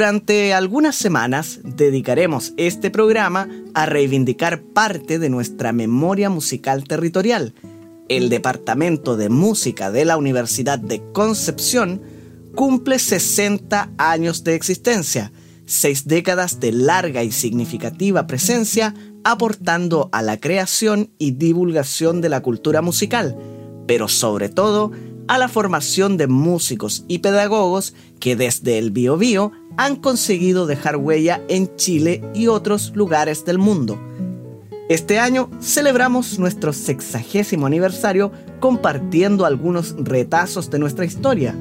Durante algunas semanas dedicaremos este programa a reivindicar parte de nuestra memoria musical territorial. El Departamento de Música de la Universidad de Concepción cumple 60 años de existencia, seis décadas de larga y significativa presencia aportando a la creación y divulgación de la cultura musical, pero sobre todo a la formación de músicos y pedagogos que desde el Biobío han conseguido dejar huella en Chile y otros lugares del mundo. Este año celebramos nuestro sexagésimo aniversario compartiendo algunos retazos de nuestra historia,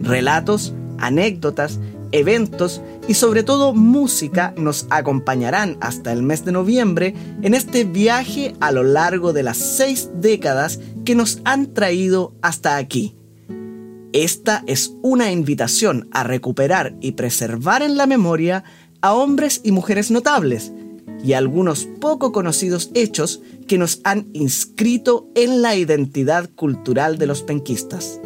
relatos, anécdotas, eventos y sobre todo música nos acompañarán hasta el mes de noviembre en este viaje a lo largo de las seis décadas que nos han traído hasta aquí. Esta es una invitación a recuperar y preservar en la memoria a hombres y mujeres notables y algunos poco conocidos hechos que nos han inscrito en la identidad cultural de los penquistas.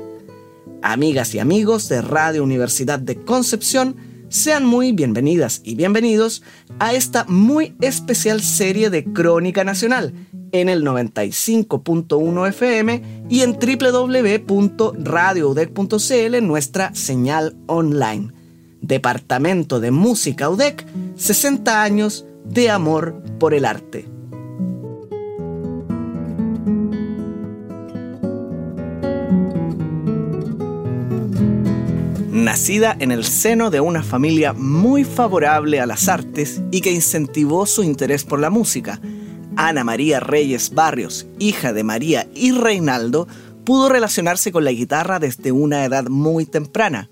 Amigas y amigos de Radio Universidad de Concepción, sean muy bienvenidas y bienvenidos a esta muy especial serie de Crónica Nacional en el 95.1 FM y en www.radioudec.cl nuestra señal online. Departamento de Música UDEC, 60 años de amor por el arte. Nacida en el seno de una familia muy favorable a las artes y que incentivó su interés por la música, Ana María Reyes Barrios, hija de María y Reinaldo, pudo relacionarse con la guitarra desde una edad muy temprana.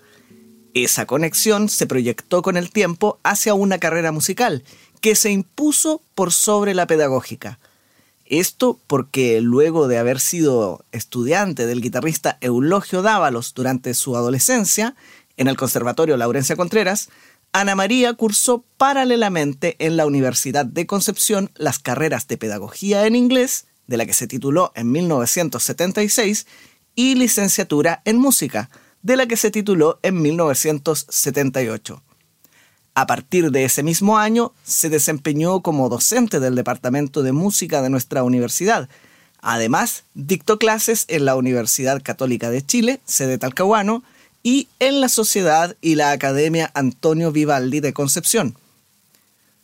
Esa conexión se proyectó con el tiempo hacia una carrera musical que se impuso por sobre la pedagógica. Esto porque luego de haber sido estudiante del guitarrista Eulogio Dávalos durante su adolescencia en el Conservatorio Laurencia Contreras, Ana María cursó paralelamente en la Universidad de Concepción las carreras de Pedagogía en Inglés, de la que se tituló en 1976, y licenciatura en Música, de la que se tituló en 1978. A partir de ese mismo año, se desempeñó como docente del Departamento de Música de nuestra universidad. Además, dictó clases en la Universidad Católica de Chile, sede Talcahuano, y en la Sociedad y la Academia Antonio Vivaldi de Concepción.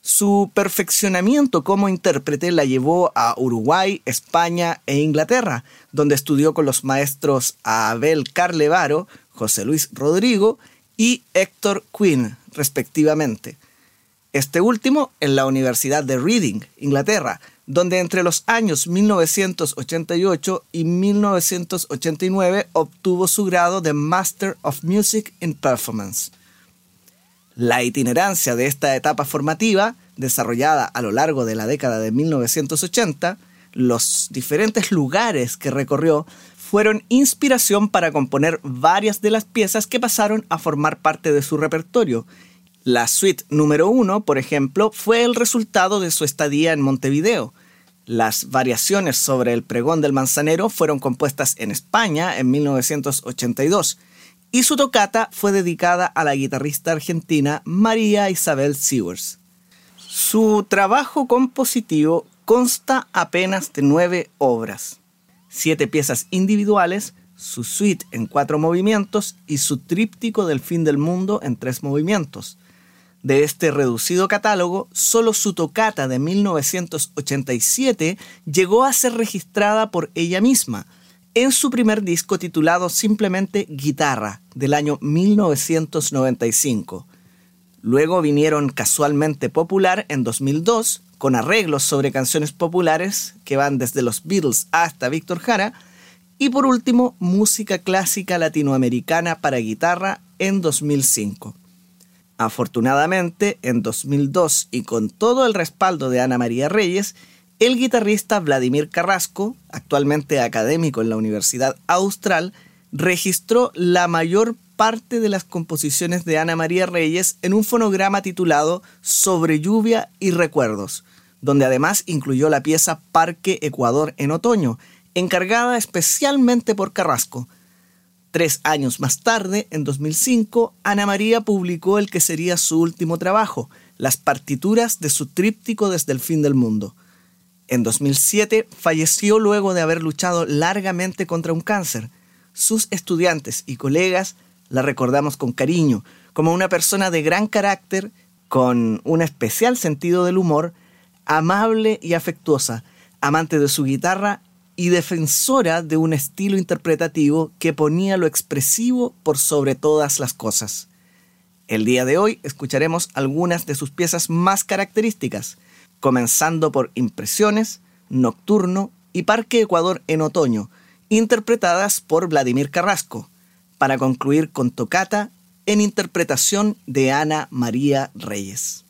Su perfeccionamiento como intérprete la llevó a Uruguay, España e Inglaterra, donde estudió con los maestros Abel Carlevaro, José Luis Rodrigo y Héctor Quinn, respectivamente. Este último en la Universidad de Reading, Inglaterra, donde entre los años 1988 y 1989 obtuvo su grado de Master of Music in Performance. La itinerancia de esta etapa formativa, desarrollada a lo largo de la década de 1980, los diferentes lugares que recorrió fueron inspiración para componer varias de las piezas que pasaron a formar parte de su repertorio la suite número uno, por ejemplo, fue el resultado de su estadía en Montevideo. Las variaciones sobre el pregón del manzanero fueron compuestas en España en 1982 y su tocata fue dedicada a la guitarrista argentina María Isabel Sewers. Su trabajo compositivo consta apenas de nueve obras, siete piezas individuales, su suite en cuatro movimientos y su tríptico del fin del mundo en tres movimientos. De este reducido catálogo, solo su tocata de 1987 llegó a ser registrada por ella misma en su primer disco titulado simplemente Guitarra del año 1995. Luego vinieron Casualmente Popular en 2002, con arreglos sobre canciones populares que van desde los Beatles hasta Víctor Jara, y por último Música Clásica Latinoamericana para Guitarra en 2005. Afortunadamente, en 2002 y con todo el respaldo de Ana María Reyes, el guitarrista Vladimir Carrasco, actualmente académico en la Universidad Austral, registró la mayor parte de las composiciones de Ana María Reyes en un fonograma titulado Sobre lluvia y recuerdos, donde además incluyó la pieza Parque Ecuador en otoño, encargada especialmente por Carrasco, Tres años más tarde, en 2005, Ana María publicó el que sería su último trabajo, las partituras de su tríptico Desde el fin del mundo. En 2007 falleció luego de haber luchado largamente contra un cáncer. Sus estudiantes y colegas la recordamos con cariño, como una persona de gran carácter, con un especial sentido del humor, amable y afectuosa, amante de su guitarra y defensora de un estilo interpretativo que ponía lo expresivo por sobre todas las cosas. El día de hoy escucharemos algunas de sus piezas más características, comenzando por Impresiones, Nocturno y Parque Ecuador en Otoño, interpretadas por Vladimir Carrasco, para concluir con Tocata en interpretación de Ana María Reyes.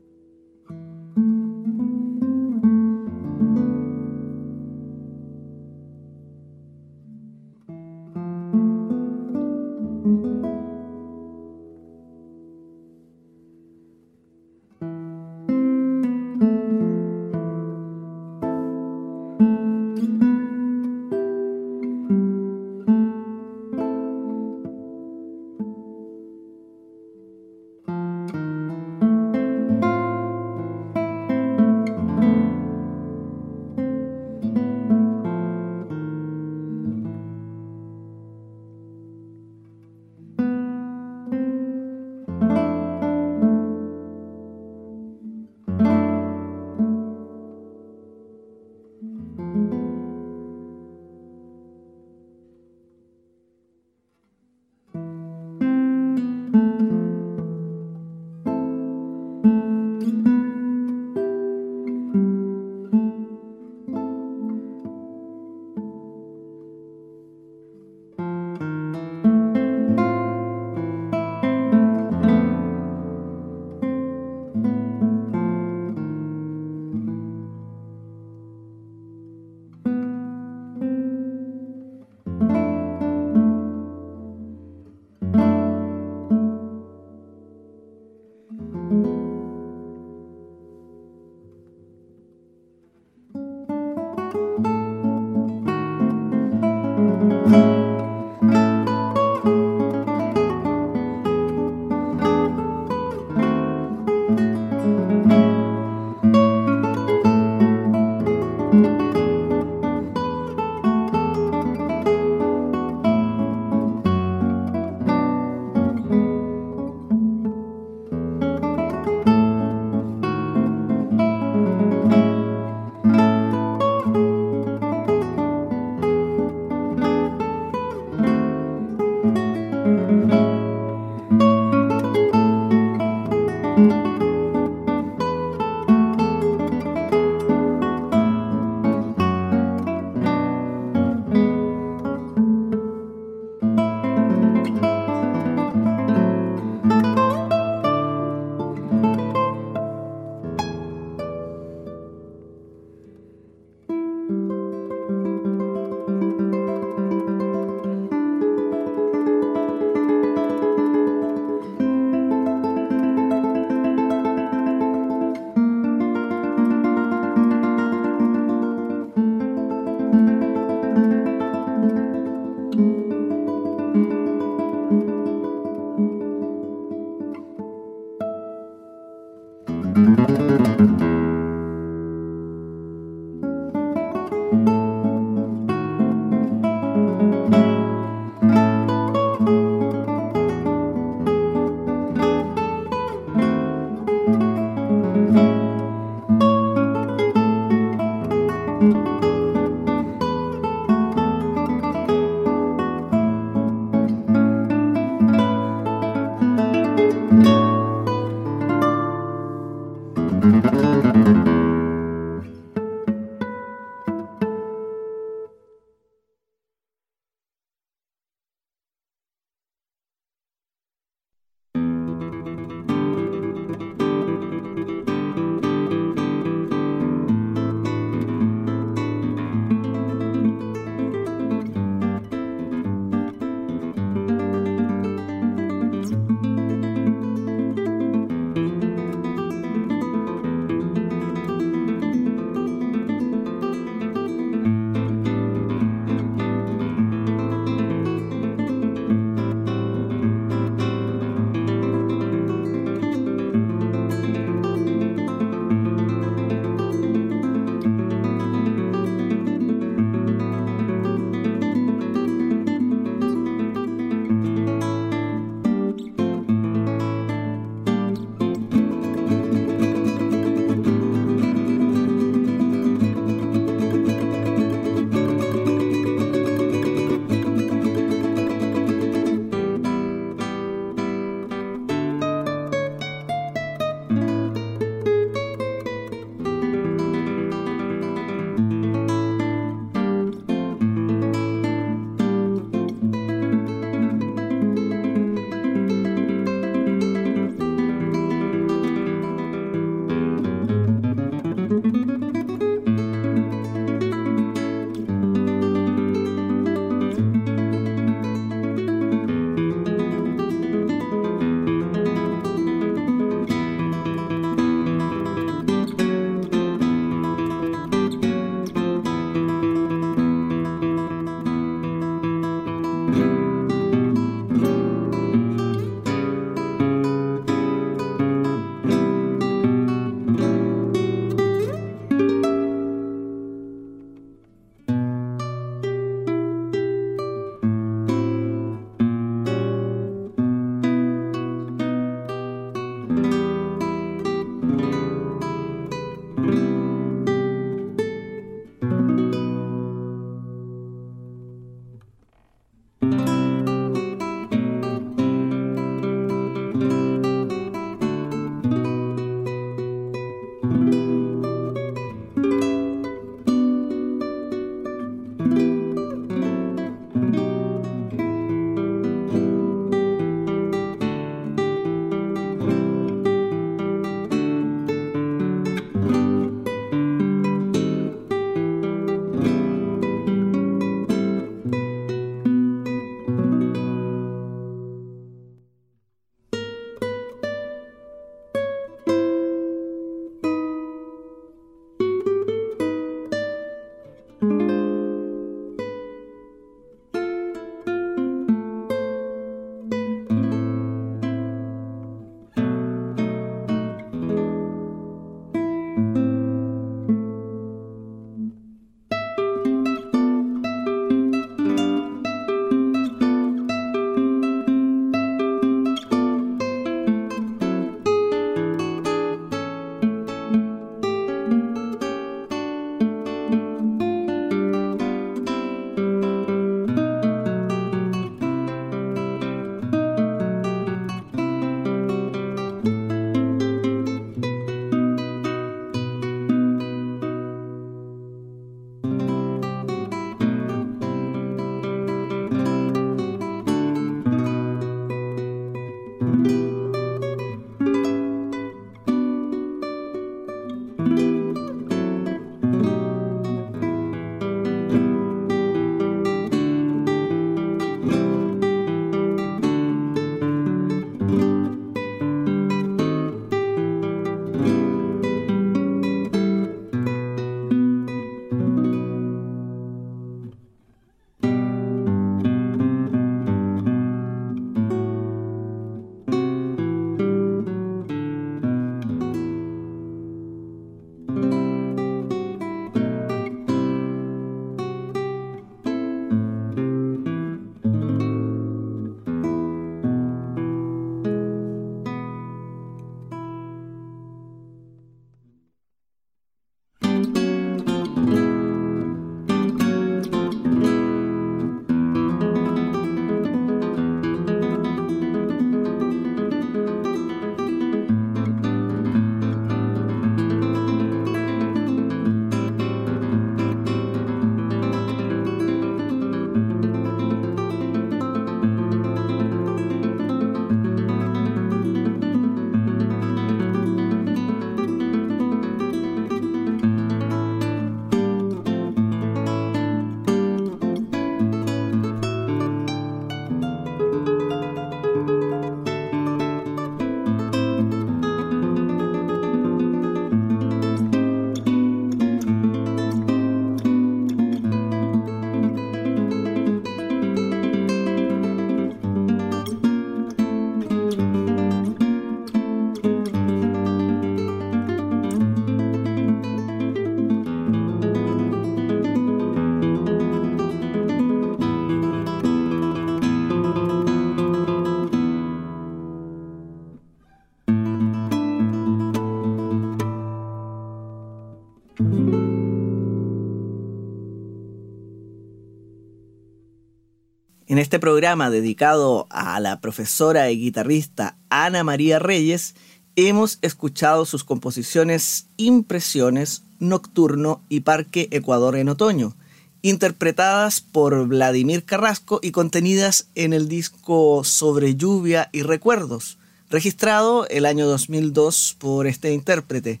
En este programa dedicado a la profesora y guitarrista Ana María Reyes, hemos escuchado sus composiciones Impresiones, Nocturno y Parque Ecuador en Otoño, interpretadas por Vladimir Carrasco y contenidas en el disco Sobre Lluvia y Recuerdos, registrado el año 2002 por este intérprete.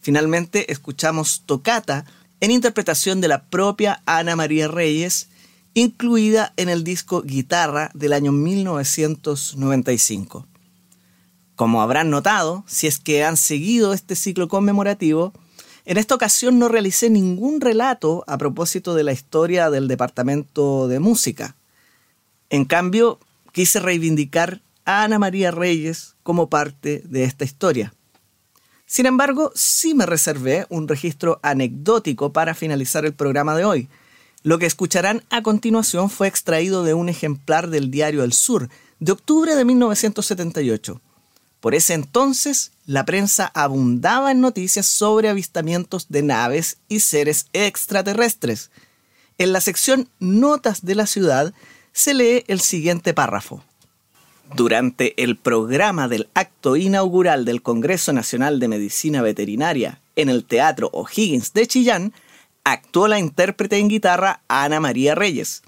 Finalmente escuchamos Tocata en interpretación de la propia Ana María Reyes, incluida en el disco Guitarra del año 1995. Como habrán notado, si es que han seguido este ciclo conmemorativo, en esta ocasión no realicé ningún relato a propósito de la historia del Departamento de Música. En cambio, quise reivindicar a Ana María Reyes como parte de esta historia. Sin embargo, sí me reservé un registro anecdótico para finalizar el programa de hoy, lo que escucharán a continuación fue extraído de un ejemplar del diario El Sur, de octubre de 1978. Por ese entonces, la prensa abundaba en noticias sobre avistamientos de naves y seres extraterrestres. En la sección Notas de la ciudad se lee el siguiente párrafo. Durante el programa del acto inaugural del Congreso Nacional de Medicina Veterinaria en el Teatro O'Higgins de Chillán, actuó la intérprete en guitarra Ana María Reyes.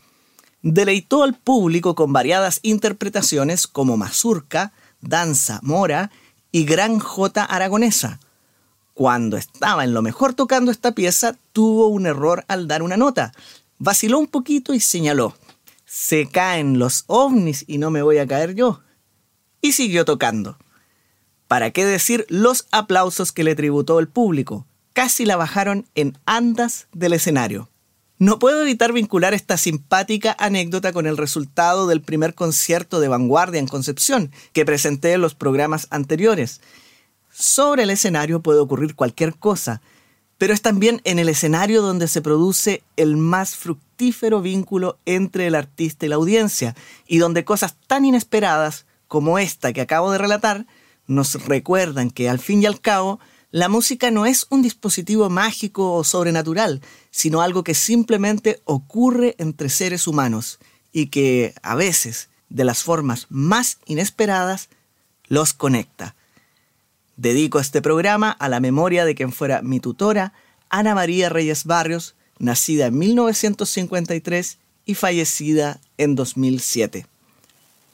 Deleitó al público con variadas interpretaciones como mazurca, danza mora y gran jota aragonesa. Cuando estaba en lo mejor tocando esta pieza, tuvo un error al dar una nota. Vaciló un poquito y señaló, se caen los ovnis y no me voy a caer yo. Y siguió tocando. ¿Para qué decir los aplausos que le tributó el público? Casi la bajaron en andas del escenario. No puedo evitar vincular esta simpática anécdota con el resultado del primer concierto de vanguardia en Concepción que presenté en los programas anteriores. Sobre el escenario puede ocurrir cualquier cosa, pero es también en el escenario donde se produce el más fructífero vínculo entre el artista y la audiencia, y donde cosas tan inesperadas como esta que acabo de relatar nos recuerdan que al fin y al cabo la música no es un dispositivo mágico o sobrenatural, sino algo que simplemente ocurre entre seres humanos y que a veces, de las formas más inesperadas, los conecta. Dedico este programa a la memoria de quien fuera mi tutora, Ana María Reyes Barrios, nacida en 1953 y fallecida en 2007.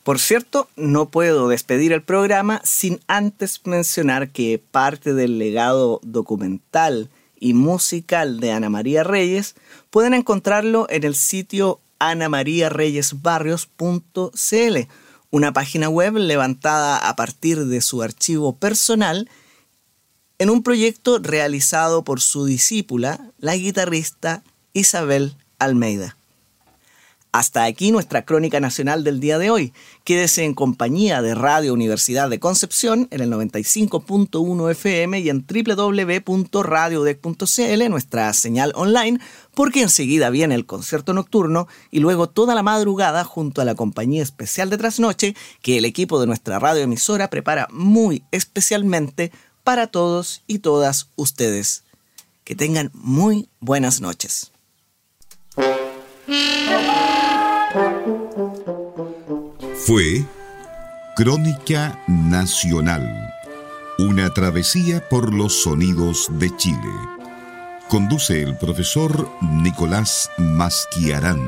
Por cierto, no puedo despedir el programa sin antes mencionar que parte del legado documental y musical de Ana María Reyes pueden encontrarlo en el sitio anamariareyesbarrios.cl una página web levantada a partir de su archivo personal en un proyecto realizado por su discípula, la guitarrista Isabel Almeida. Hasta aquí nuestra crónica nacional del día de hoy. Quédese en compañía de Radio Universidad de Concepción en el 95.1 FM y en www.radiodec.cl, nuestra señal online, porque enseguida viene el concierto nocturno y luego toda la madrugada junto a la compañía especial de trasnoche que el equipo de nuestra radioemisora prepara muy especialmente para todos y todas ustedes. Que tengan muy buenas noches. Fue Crónica Nacional, una travesía por los sonidos de Chile. Conduce el profesor Nicolás Masquiarán.